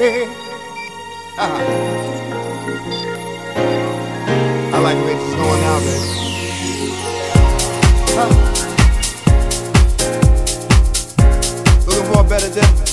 Ah. I like the way it's going now, there. Huh. Looking for a better day.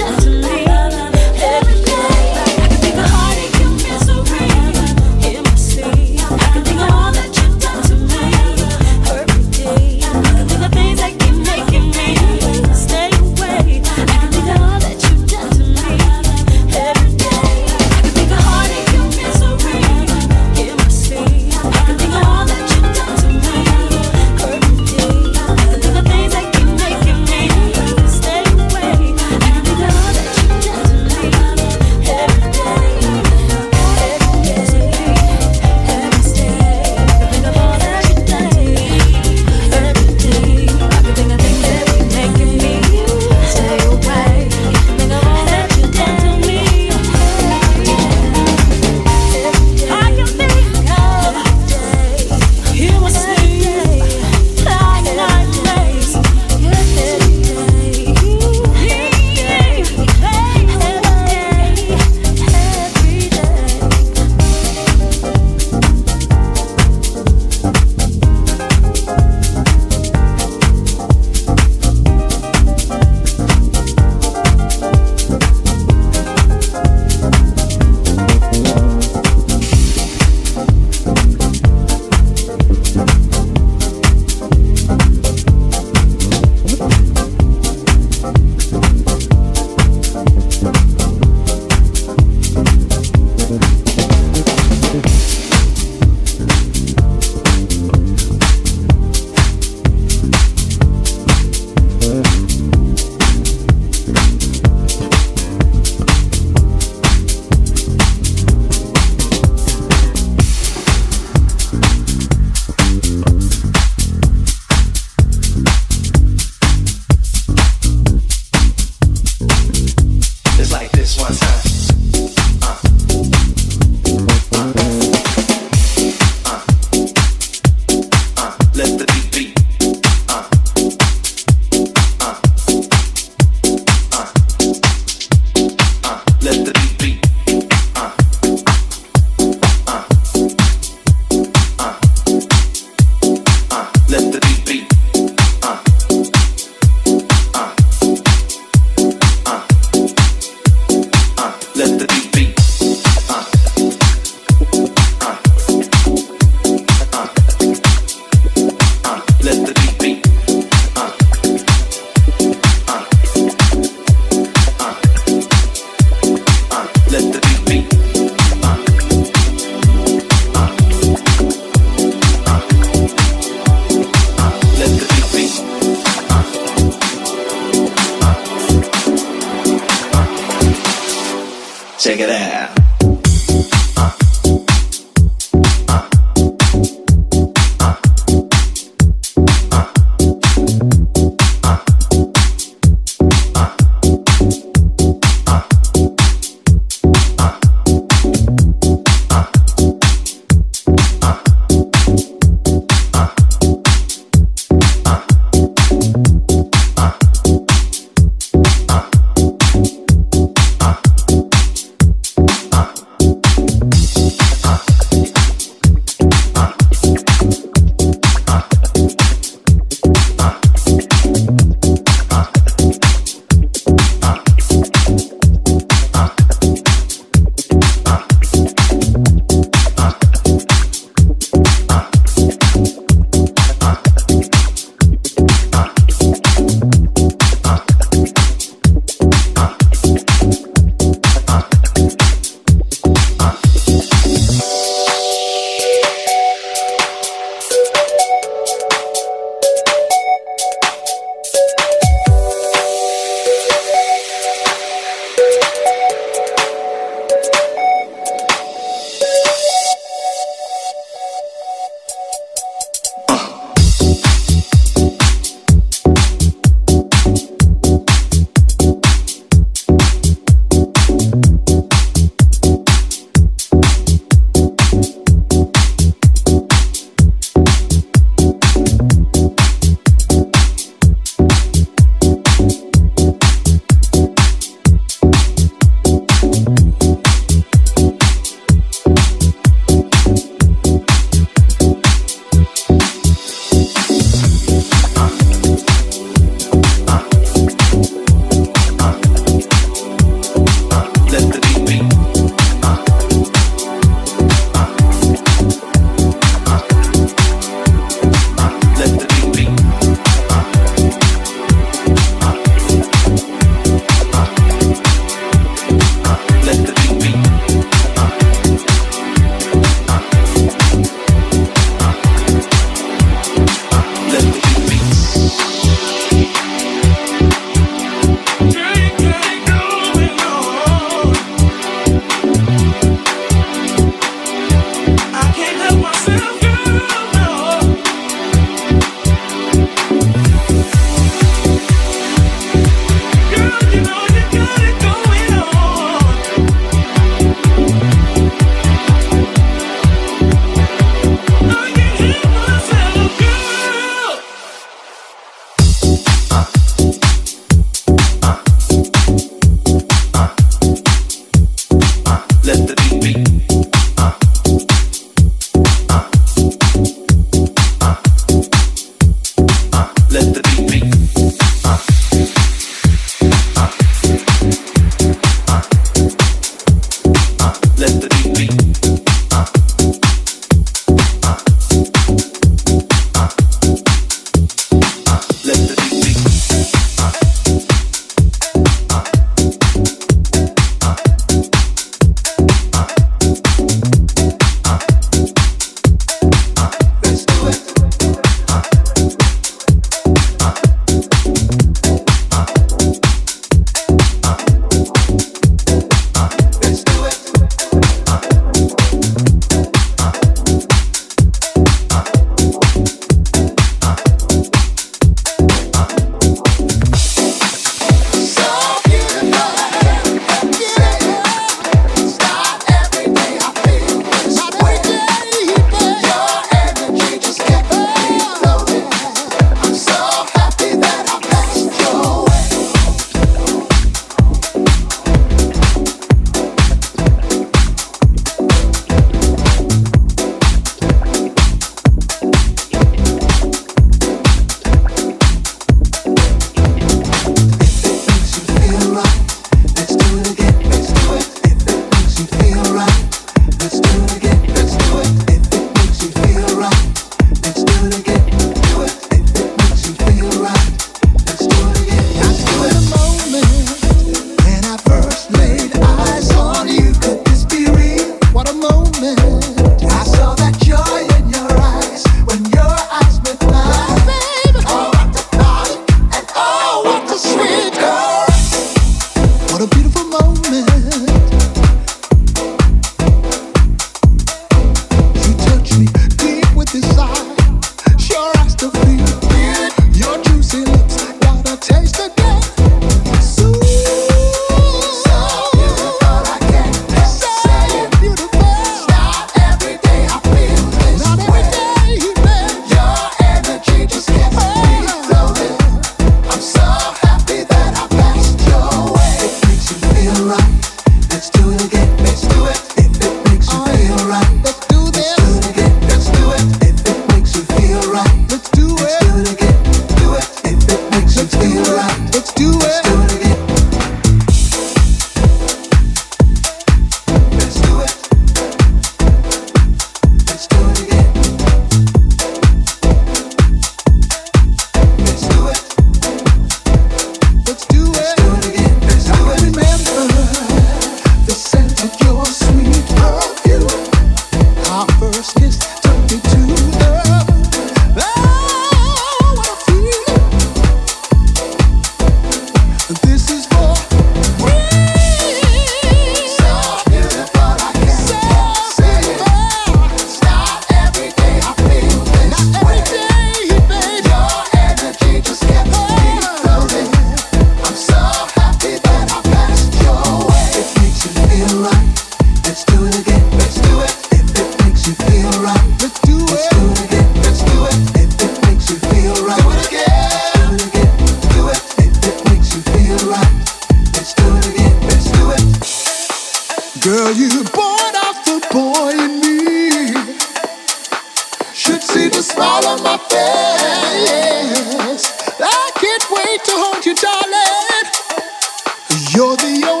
You're the only